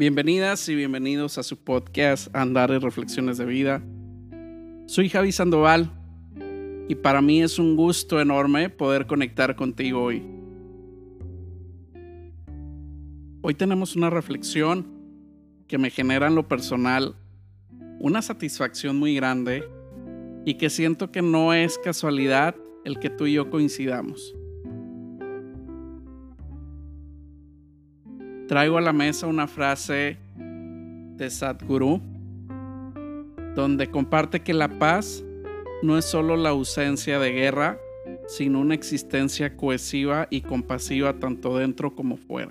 Bienvenidas y bienvenidos a su podcast Andar y Reflexiones de Vida. Soy Javi Sandoval y para mí es un gusto enorme poder conectar contigo hoy. Hoy tenemos una reflexión que me genera en lo personal una satisfacción muy grande y que siento que no es casualidad el que tú y yo coincidamos. Traigo a la mesa una frase de Sadhguru donde comparte que la paz no es solo la ausencia de guerra, sino una existencia cohesiva y compasiva tanto dentro como fuera.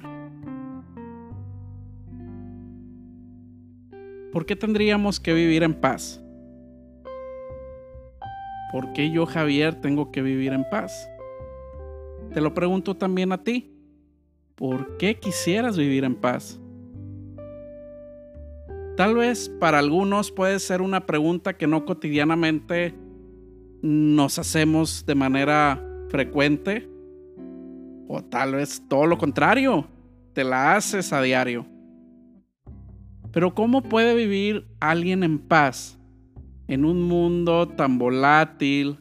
¿Por qué tendríamos que vivir en paz? ¿Por qué yo, Javier, tengo que vivir en paz? Te lo pregunto también a ti. ¿Por qué quisieras vivir en paz? Tal vez para algunos puede ser una pregunta que no cotidianamente nos hacemos de manera frecuente. O tal vez todo lo contrario, te la haces a diario. Pero ¿cómo puede vivir alguien en paz en un mundo tan volátil,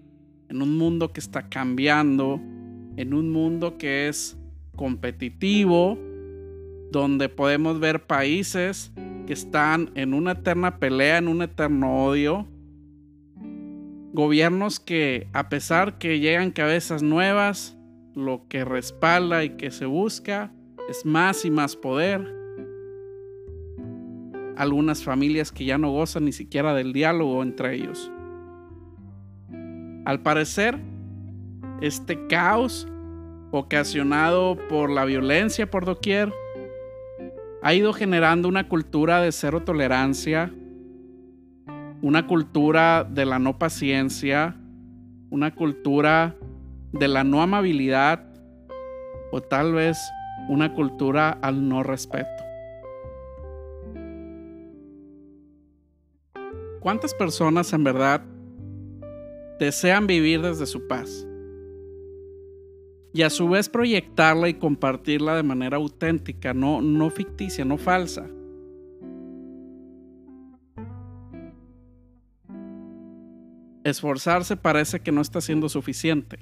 en un mundo que está cambiando, en un mundo que es competitivo, donde podemos ver países que están en una eterna pelea, en un eterno odio, gobiernos que a pesar que llegan cabezas nuevas, lo que respalda y que se busca es más y más poder, algunas familias que ya no gozan ni siquiera del diálogo entre ellos. Al parecer, este caos ocasionado por la violencia por doquier ha ido generando una cultura de cero tolerancia, una cultura de la no paciencia, una cultura de la no amabilidad o tal vez una cultura al no respeto. ¿Cuántas personas en verdad desean vivir desde su paz? Y a su vez proyectarla y compartirla de manera auténtica, no, no ficticia, no falsa. Esforzarse parece que no está siendo suficiente.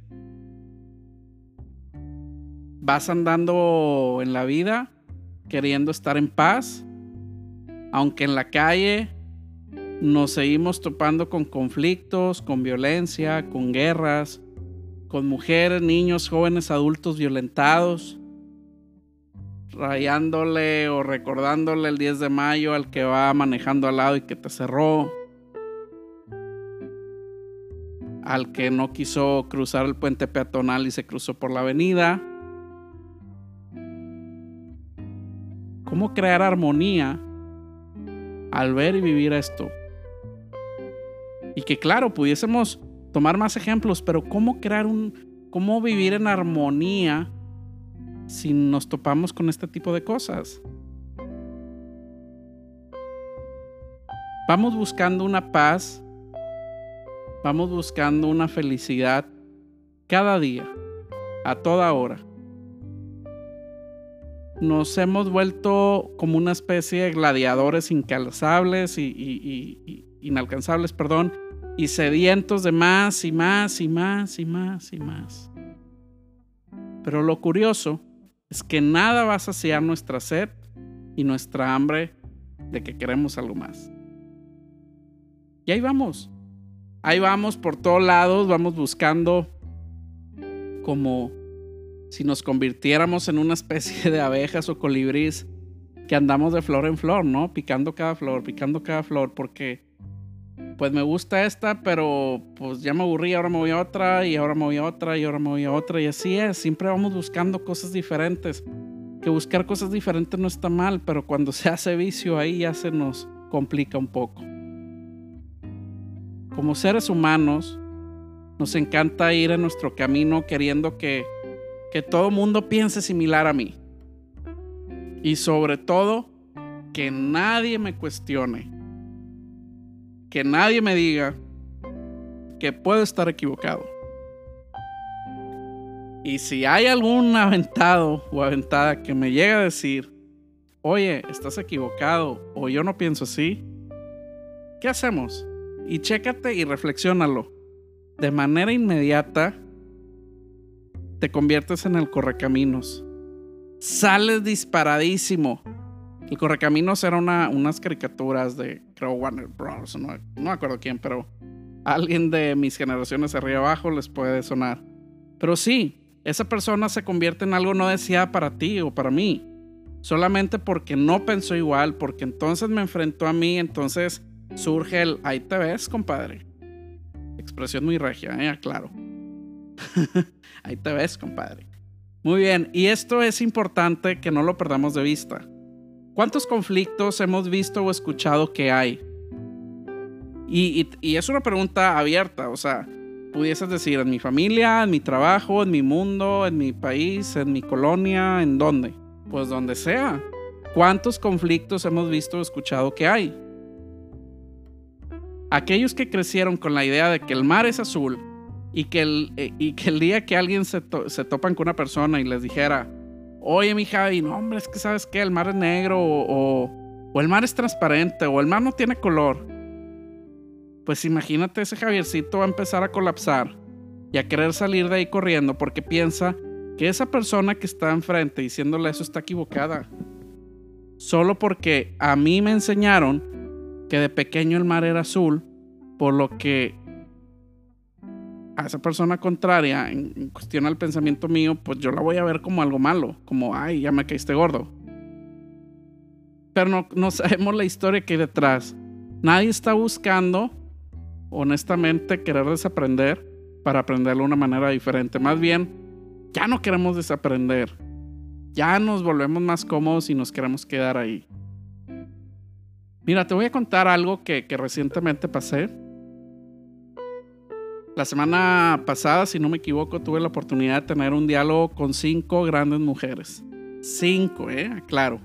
Vas andando en la vida queriendo estar en paz, aunque en la calle nos seguimos topando con conflictos, con violencia, con guerras, con mujeres, niños, jóvenes, adultos violentados, rayándole o recordándole el 10 de mayo al que va manejando al lado y que te cerró, al que no quiso cruzar el puente peatonal y se cruzó por la avenida. ¿Cómo crear armonía al ver y vivir esto? Y que claro, pudiésemos tomar más ejemplos, pero ¿cómo crear un, cómo vivir en armonía si nos topamos con este tipo de cosas? Vamos buscando una paz, vamos buscando una felicidad cada día, a toda hora. Nos hemos vuelto como una especie de gladiadores incansables y inalcanzables, perdón, y sedientos de más y más y más y más y más. Pero lo curioso es que nada va a saciar nuestra sed y nuestra hambre de que queremos algo más. Y ahí vamos. Ahí vamos por todos lados, vamos buscando como si nos convirtiéramos en una especie de abejas o colibrís que andamos de flor en flor, ¿no? Picando cada flor, picando cada flor, porque pues me gusta esta, pero pues ya me aburrí, ahora me voy a otra, y ahora me voy a otra, y ahora me voy a otra, y así es, siempre vamos buscando cosas diferentes. Que buscar cosas diferentes no está mal, pero cuando se hace vicio ahí ya se nos complica un poco. Como seres humanos, nos encanta ir en nuestro camino queriendo que, que todo mundo piense similar a mí. Y sobre todo, que nadie me cuestione que nadie me diga que puedo estar equivocado. Y si hay algún aventado o aventada que me llegue a decir, oye, estás equivocado o yo no pienso así, ¿qué hacemos? Y chécate y reflexiónalo. De manera inmediata te conviertes en el correcaminos. Sales disparadísimo. El correcaminos era una, unas caricaturas de, creo, Warner Bros. No, no me acuerdo quién, pero alguien de mis generaciones arriba abajo les puede sonar. Pero sí, esa persona se convierte en algo no deseado para ti o para mí. Solamente porque no pensó igual, porque entonces me enfrentó a mí, entonces surge el ahí te ves, compadre. Expresión muy regia, ¿eh? Claro. ahí te ves, compadre. Muy bien, y esto es importante que no lo perdamos de vista. ¿Cuántos conflictos hemos visto o escuchado que hay? Y, es una pregunta abierta, o sea, pudieses decir en mi familia, en mi trabajo, en mi mundo, en mi país, en mi colonia, en dónde. Pues donde sea. ¿Cuántos conflictos hemos visto o escuchado que hay? Aquellos que crecieron con la idea de que el mar es azul y que el, eh, y que el día que alguien se, topan con una persona y les dijera, oye mi Javi, no hombre, es que sabes que el mar es negro o, o el mar es transparente o el mar no tiene color pues imagínate ese Javiercito va a empezar a colapsar y a querer salir de ahí corriendo porque piensa que esa persona que está enfrente diciéndole eso está equivocada. Solo porque a mí me enseñaron que de pequeño el mar era azul, por lo que a esa persona contraria, en, cuestión al pensamiento mío, pues yo la voy a ver como algo malo, como, ay, ya me caíste gordo. Pero no, sabemos la historia que hay detrás. Nadie está buscando honestamente querer desaprender para aprenderlo de una manera diferente. Más bien, ya no queremos desaprender. Ya nos volvemos más cómodos y nos queremos quedar ahí. Mira, te voy a contar algo que recientemente pasé. La semana pasada, si no me equivoco, tuve la oportunidad de tener un diálogo con cinco grandes mujeres. Cinco, ¿eh? Claro.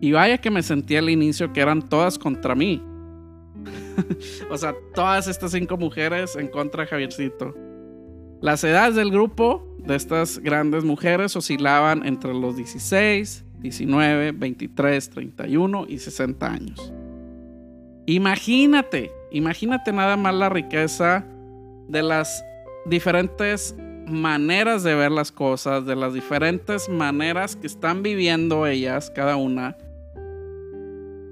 Y vaya que me sentí al inicio que eran todas contra mí. o sea, todas estas cinco mujeres en contra de Javiercito. Las edades del grupo de estas grandes mujeres oscilaban entre los 16, 19, 23, 31 y 60 años. Imagínate, imagínate nada más la riqueza de las diferentes maneras de ver las cosas, de las diferentes maneras que están viviendo ellas, cada una,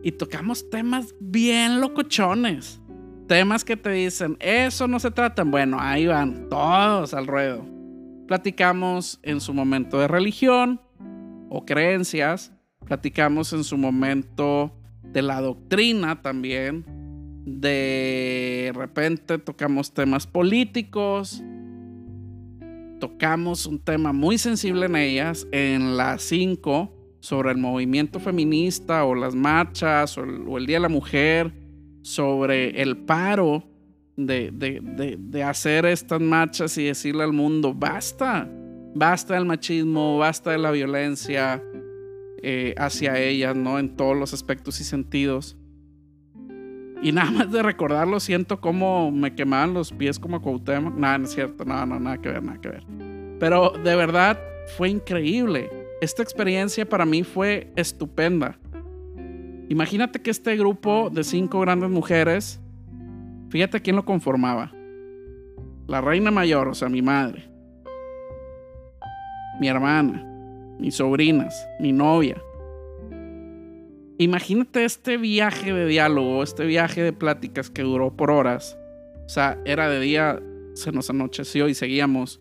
y tocamos temas bien locochones. Temas que te dicen, eso no se tratan. Bueno, ahí van todos al ruedo. Platicamos en su momento de religión o creencias. Platicamos en su momento de la doctrina también. De repente tocamos temas políticos. Tocamos un tema muy sensible en ellas. En las 5 sobre el movimiento feminista o las marchas o el, Día de la Mujer, sobre el paro de, hacer estas marchas y decirle al mundo, basta, basta del machismo, basta de la violencia eh, hacia ellas, ¿no? En todos los aspectos y sentidos. Y nada más de recordarlo, siento como me quemaban los pies como Cuauhtémoc. Nada, no es cierto, no, no, nada que ver, nada que ver. Pero de verdad fue increíble esta experiencia para mí fue estupenda. Imagínate que este grupo de cinco grandes mujeres, fíjate quién lo conformaba. La reina mayor, o sea, mi madre, mi hermana, mis sobrinas, mi novia. Imagínate este viaje de diálogo, este viaje de pláticas que duró por horas. O sea, era de día, se nos anocheció y seguíamos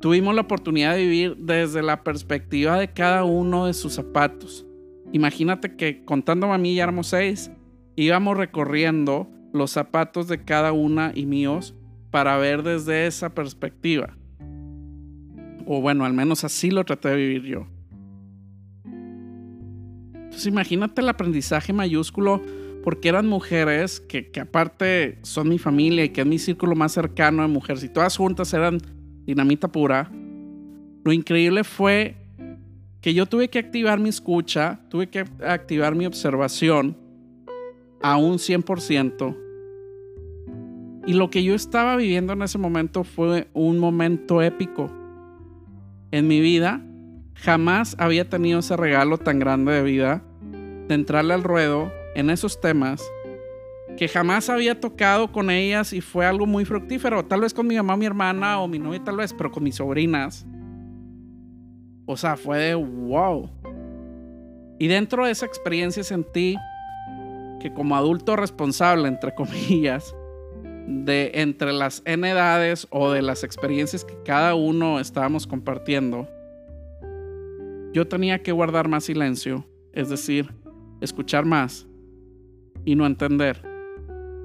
Tuvimos la oportunidad de vivir desde la perspectiva de cada uno de sus zapatos. Imagínate que contando a mí ya éramos seis, íbamos recorriendo los zapatos de cada una y míos para ver desde esa perspectiva. O bueno, al menos así lo traté de vivir yo. Entonces imagínate el aprendizaje mayúsculo porque eran mujeres que, que, aparte son mi familia y que es mi círculo más cercano de mujeres y todas juntas eran dinamita pura, lo increíble fue que yo tuve que activar mi escucha, tuve que activar mi observación a un 100%. Y lo que yo estaba viviendo en ese momento fue un momento épico en mi vida jamás había tenido ese regalo tan grande de vida de entrarle al ruedo en esos temas que jamás había tocado con ellas y fue algo muy fructífero. Tal vez con mi mamá, mi hermana o mi novia, tal vez, pero con mis sobrinas. O sea, fue de wow. Y dentro de esa experiencia sentí que como adulto responsable, entre comillas, de entre las N edades o de las experiencias que cada uno estábamos compartiendo, yo tenía que guardar más silencio, es decir, escuchar más y no entender,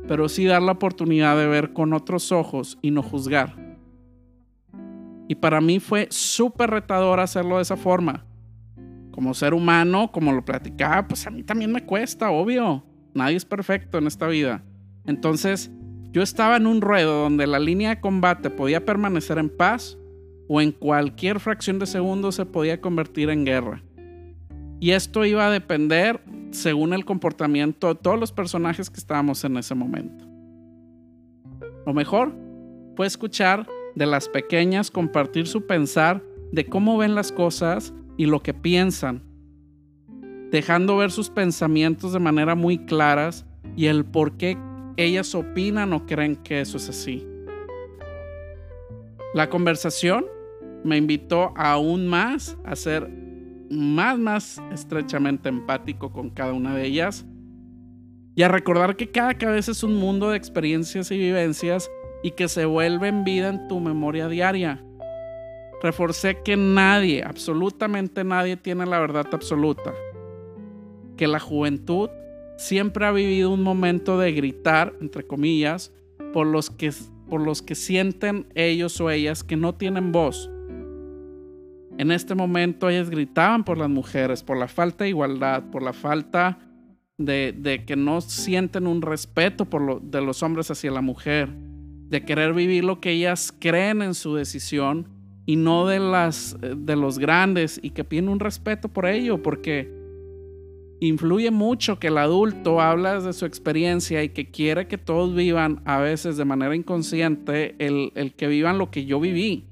pero sí dar la oportunidad de ver con otros ojos y no juzgar. Y para mí fue súper retador hacerlo de esa forma. Como ser humano, como lo platicaba, pues a mí también me cuesta, obvio. Nadie es perfecto en esta vida. Entonces, yo estaba en un ruedo donde la línea de combate podía permanecer en paz o en cualquier fracción de segundo se podía convertir en guerra. Y esto iba a depender según el comportamiento de todos los personajes que estábamos en ese momento. Lo mejor fue escuchar de las pequeñas, compartir su pensar de cómo ven las cosas y lo que piensan, dejando ver sus pensamientos de manera muy claras y el por qué ellas opinan o creen que eso es así. La conversación me invitó aún más a ser más, más estrechamente empático con cada una de ellas y a recordar que cada cabeza es un mundo de experiencias y vivencias y que se vuelven vida en tu memoria diaria. Reforcé que nadie, absolutamente nadie tiene la verdad absoluta. Que la juventud siempre ha vivido un momento de gritar, entre comillas, por los que, por los que sienten ellos o ellas que no tienen voz. En este momento ellas gritaban por las mujeres, por la falta de igualdad, por la falta de, que no sienten un respeto por de los hombres hacia la mujer, de querer vivir lo que ellas creen en su decisión y no de, las, de los grandes y que piden un respeto por ello, porque influye mucho que el adulto habla de su experiencia y que quiere que todos vivan a veces de manera inconsciente el, el, que vivan lo que yo viví.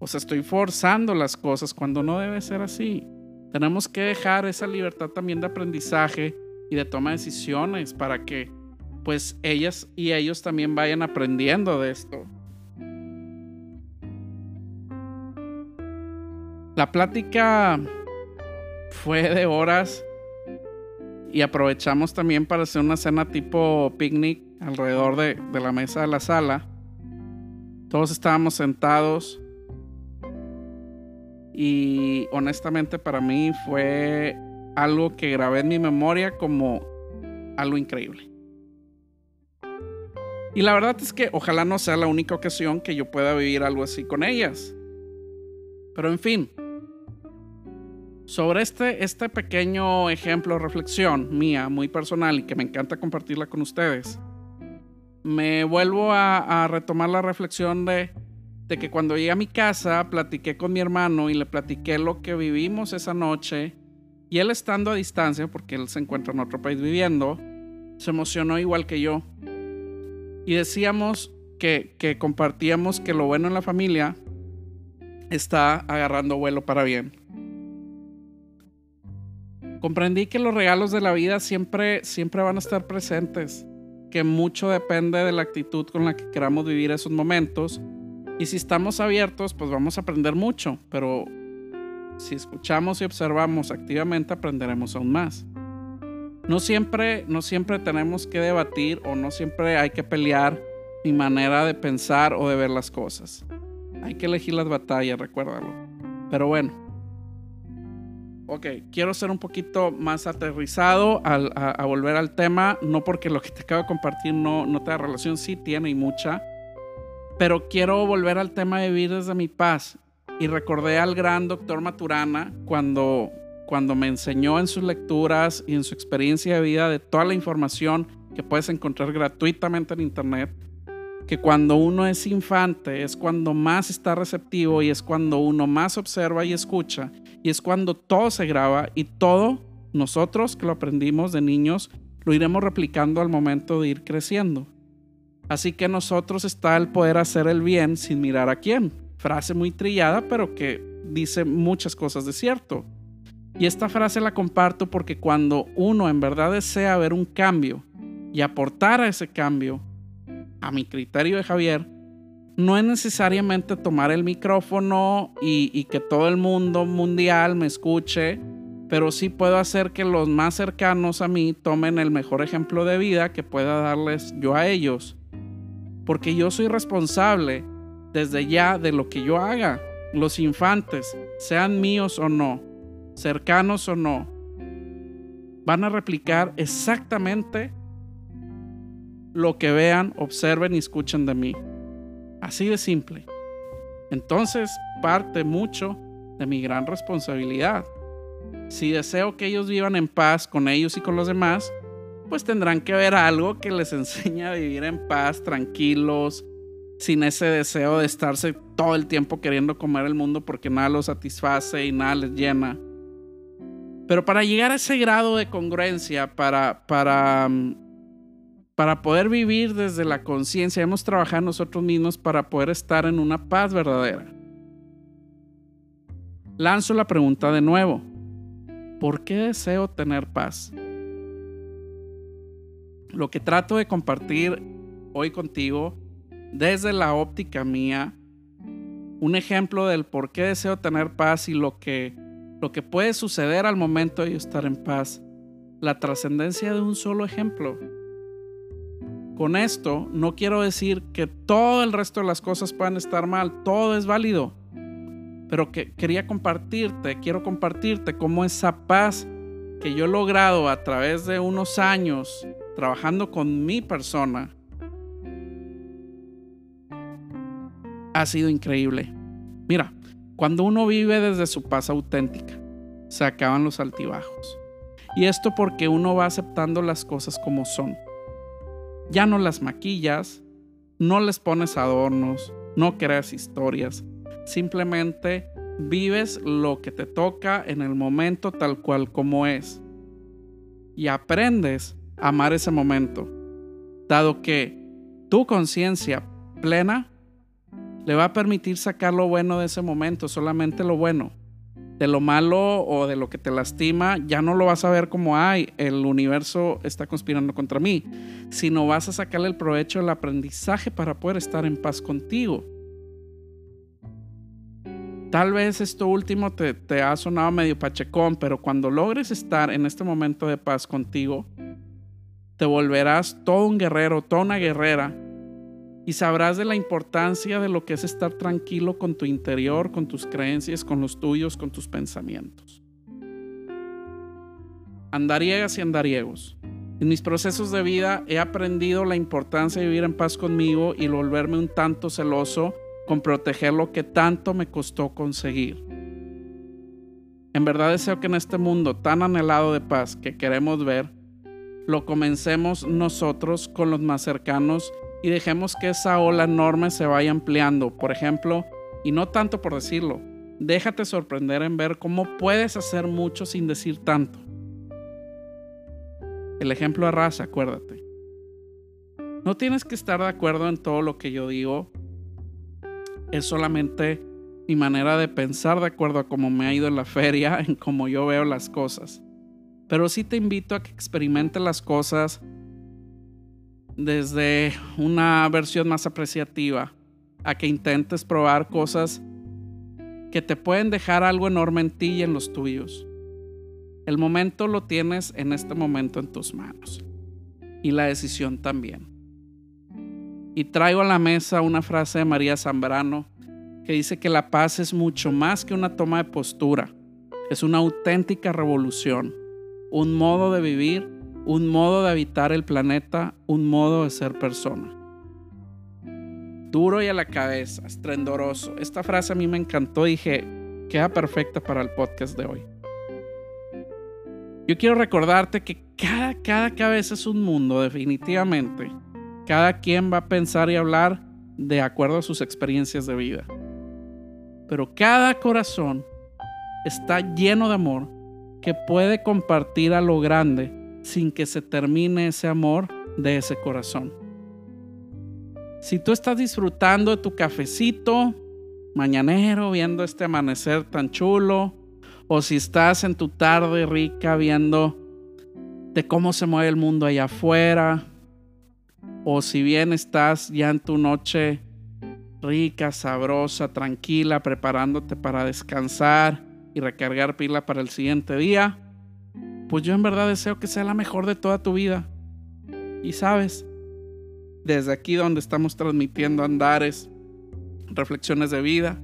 O sea, estoy forzando las cosas cuando no debe ser así. Tenemos que dejar esa libertad también de aprendizaje y de toma de decisiones para que pues ellas y ellos también vayan aprendiendo de esto. La plática fue de horas y aprovechamos también para hacer una cena tipo picnic alrededor de, la mesa de la sala. Todos estábamos sentados y honestamente para mí fue algo que grabé en mi memoria como algo increíble. Y la verdad es que ojalá no sea la única ocasión que yo pueda vivir algo así con ellas. Pero en fin, sobre este, este pequeño ejemplo, reflexión mía, muy personal y que me encanta compartirla con ustedes, me vuelvo a, retomar la reflexión de, de que cuando llegué a mi casa platiqué con mi hermano y le platiqué lo que vivimos esa noche y él estando a distancia, porque él se encuentra en otro país viviendo, se emocionó igual que yo. Y decíamos que, que compartíamos que lo bueno en la familia está agarrando vuelo para bien comprendí que los regalos de la vida siempre, siempre van a estar presentes, que mucho depende de la actitud con la que queramos vivir esos momentos. Y si estamos abiertos, pues vamos a aprender mucho, pero si escuchamos y observamos activamente, aprenderemos aún más. No siempre, no siempre tenemos que debatir o no siempre hay que pelear mi manera de pensar o de ver las cosas. Hay que elegir las batallas, recuérdalo. Pero bueno, Ok, quiero ser un poquito más aterrizado a, volver al tema, no porque lo que te acabo de compartir no, no te da relación, sí tiene y mucha, pero quiero volver al tema de vivir desde mi paz. Y recordé al gran doctor Maturana cuando, cuando me enseñó en sus lecturas y en su experiencia de vida de toda la información que puedes encontrar gratuitamente en internet, que cuando uno es infante es cuando más está receptivo y es cuando uno más observa y escucha y es cuando todo se graba y todo nosotros que lo aprendimos de niños lo iremos replicando al momento de ir creciendo. Así que nosotros está el poder hacer el bien sin mirar a quién. Frase muy trillada pero que dice muchas cosas de cierto. Y esta frase la comparto porque cuando uno en verdad desea ver un cambio y aportar a ese cambio, a mi criterio de Javier, no es necesariamente tomar el micrófono y, que todo el mundo mundial me escuche, pero sí puedo hacer que los más cercanos a mí tomen el mejor ejemplo de vida que pueda darles yo a ellos. Porque yo soy responsable desde ya de lo que yo haga. Los infantes, sean míos o no, cercanos o no, van a replicar exactamente lo que vean, observen y escuchen de mí. Así de simple. Entonces parte mucho de mi gran responsabilidad. Si deseo que ellos vivan en paz con ellos y con los demás, pues tendrán que ver algo que les enseñe a vivir en paz, tranquilos, sin ese deseo de estarse todo el tiempo queriendo comer el mundo porque nada los satisface y nada les llena. Pero para llegar a ese grado de congruencia, para, para mm, para poder vivir desde la conciencia, hemos trabajado nosotros mismos para poder estar en una paz verdadera. Lanzo la pregunta de nuevo. ¿Por qué deseo tener paz? Lo que trato de compartir hoy contigo desde la óptica mía, un ejemplo del por qué deseo tener paz y lo que, lo que puede suceder al momento de estar en paz. La trascendencia de un solo ejemplo con esto no quiero decir que todo el resto de las cosas puedan estar mal, todo es válido. Pero que quería compartirte, quiero compartirte cómo esa paz que yo he logrado a través de unos años trabajando con mi persona ha sido increíble. Mira, cuando uno vive desde su paz auténtica, se acaban los altibajos. Y esto porque uno va aceptando las cosas como son ya no las maquillas, no les pones adornos, no creas historias, simplemente vives lo que te toca en el momento tal cual como es. Y aprendes a amar ese momento, dado que tu conciencia plena le va a permitir sacar lo bueno de ese momento, solamente lo bueno de lo malo o de lo que te lastima, ya no lo vas a ver como, ay, el universo está conspirando contra mí, sino vas a sacarle el provecho del aprendizaje para poder estar en paz contigo. Tal vez esto último te, ha sonado medio pachecón, pero cuando logres estar en este momento de paz contigo, te volverás todo un guerrero, toda una guerrera y sabrás de la importancia de lo que es estar tranquilo con tu interior, con tus creencias, con los tuyos, con tus pensamientos. Andariegas y andariegos. En mis procesos de vida he aprendido la importancia de vivir en paz conmigo y volverme un tanto celoso con proteger lo que tanto me costó conseguir. En verdad deseo que en este mundo tan anhelado de paz que queremos ver, lo comencemos nosotros con los más cercanos y dejemos que esa ola enorme se vaya ampliando. Por ejemplo, y no tanto por decirlo, déjate sorprender en ver cómo puedes hacer mucho sin decir tanto. El ejemplo de raza, acuérdate. No tienes que estar de acuerdo en todo lo que yo digo. Es solamente mi manera de pensar de acuerdo a cómo me ha ido en la feria, en cómo yo veo las cosas. Pero sí te invito a que experimentes las cosas desde una versión más apreciativa a que intentes probar cosas que te pueden dejar algo enorme en ti y en los tuyos. El momento lo tienes en este momento en tus manos y la decisión también. Y traigo a la mesa una frase de María Zambrano que dice que la paz es mucho más que una toma de postura, es una auténtica revolución, un modo de vivir un modo de habitar el planeta, un modo de ser persona. Duro y a la cabeza, estrendoroso. Esta frase a mí me encantó, dije, queda perfecta para el podcast de hoy. Yo quiero recordarte que cada, cada cabeza es un mundo, definitivamente. Cada quien va a pensar y hablar de acuerdo a sus experiencias de vida. Pero cada corazón está lleno de amor que puede compartir a lo grande sin que se termine ese amor de ese corazón. Si tú estás disfrutando de tu cafecito, mañanero viendo este amanecer tan chulo, o si estás en tu tarde rica viendo de cómo se mueve el mundo allá afuera, o si bien estás ya en tu noche rica, sabrosa, tranquila, preparándote para descansar y recargar pila para el siguiente día, pues yo en verdad deseo que sea la mejor de toda tu vida. Y sabes, desde aquí donde estamos transmitiendo andares, reflexiones de vida,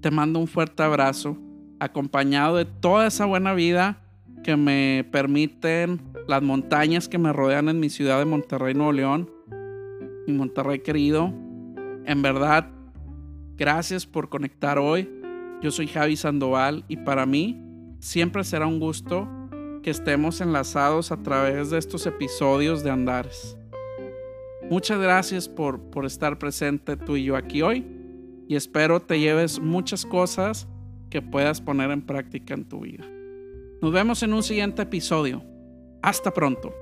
te mando un fuerte abrazo, acompañado de toda esa buena vida que me permiten las montañas que me rodean en mi ciudad de Monterrey, Nuevo León, mi Monterrey querido. En verdad, gracias por conectar hoy. Yo soy Javi Sandoval y para mí siempre será un gusto que estemos enlazados a través de estos episodios de Andares. Muchas gracias por, por estar presente tú y yo aquí hoy y espero te lleves muchas cosas que puedas poner en práctica en tu vida. Nos vemos en un siguiente episodio. Hasta pronto.